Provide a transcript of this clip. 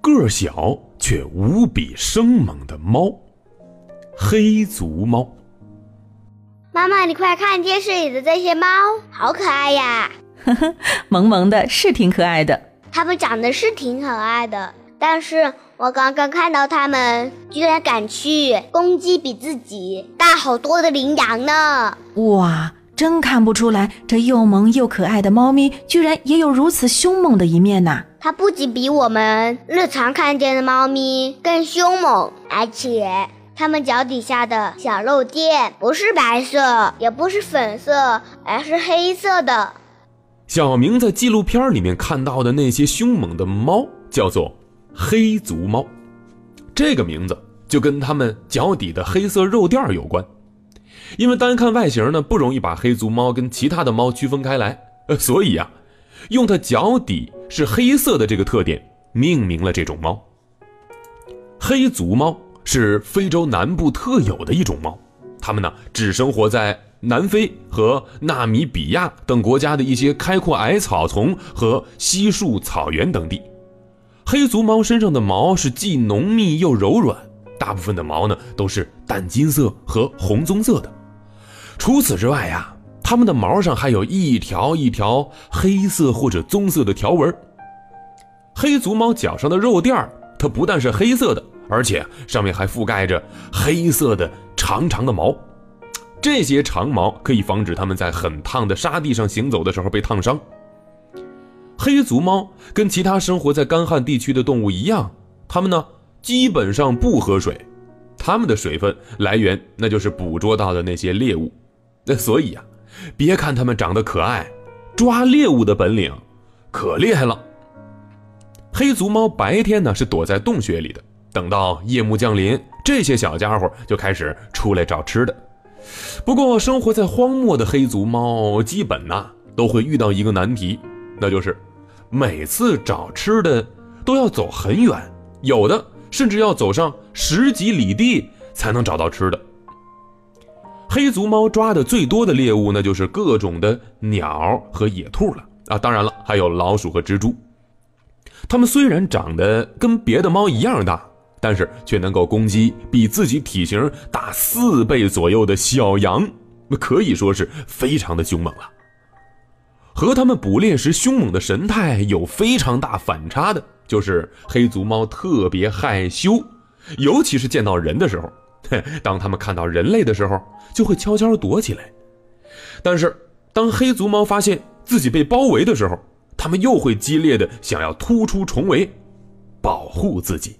个小却无比生猛的猫——黑足猫。妈妈，你快看电视里的这些猫，好可爱呀！呵呵，萌萌的，是挺可爱的。它们长得是挺可爱的，但是我刚刚看到它们居然敢去攻击比自己大好多的羚羊呢！哇，真看不出来，这又萌又可爱的猫咪居然也有如此凶猛的一面呐！它不仅比我们日常看见的猫咪更凶猛，而且。它们脚底下的小肉垫不是白色，也不是粉色，而是黑色的。小明在纪录片里面看到的那些凶猛的猫叫做黑足猫，这个名字就跟它们脚底的黑色肉垫有关。因为单看外形呢，不容易把黑足猫跟其他的猫区分开来，呃，所以呀，用它脚底是黑色的这个特点命名了这种猫——黑足猫。是非洲南部特有的一种猫，它们呢只生活在南非和纳米比亚等国家的一些开阔矮草丛和稀树草原等地。黑足猫身上的毛是既浓密又柔软，大部分的毛呢都是淡金色和红棕色的。除此之外呀，它们的毛上还有一条一条黑色或者棕色的条纹。黑足猫脚上的肉垫儿，它不但是黑色的。而且上面还覆盖着黑色的长长的毛，这些长毛可以防止它们在很烫的沙地上行走的时候被烫伤。黑足猫跟其他生活在干旱地区的动物一样，它们呢基本上不喝水，它们的水分来源那就是捕捉到的那些猎物。那所以呀，别看它们长得可爱，抓猎物的本领可厉害了。黑足猫白天呢是躲在洞穴里的。等到夜幕降临，这些小家伙就开始出来找吃的。不过，生活在荒漠的黑足猫基本呐都会遇到一个难题，那就是每次找吃的都要走很远，有的甚至要走上十几里地才能找到吃的。黑足猫抓的最多的猎物，那就是各种的鸟和野兔了啊！当然了，还有老鼠和蜘蛛。它们虽然长得跟别的猫一样大。但是却能够攻击比自己体型大四倍左右的小羊，可以说是非常的凶猛了。和它们捕猎时凶猛的神态有非常大反差的，就是黑足猫特别害羞，尤其是见到人的时候，当他们看到人类的时候，就会悄悄躲起来。但是当黑足猫发现自己被包围的时候，它们又会激烈的想要突出重围，保护自己。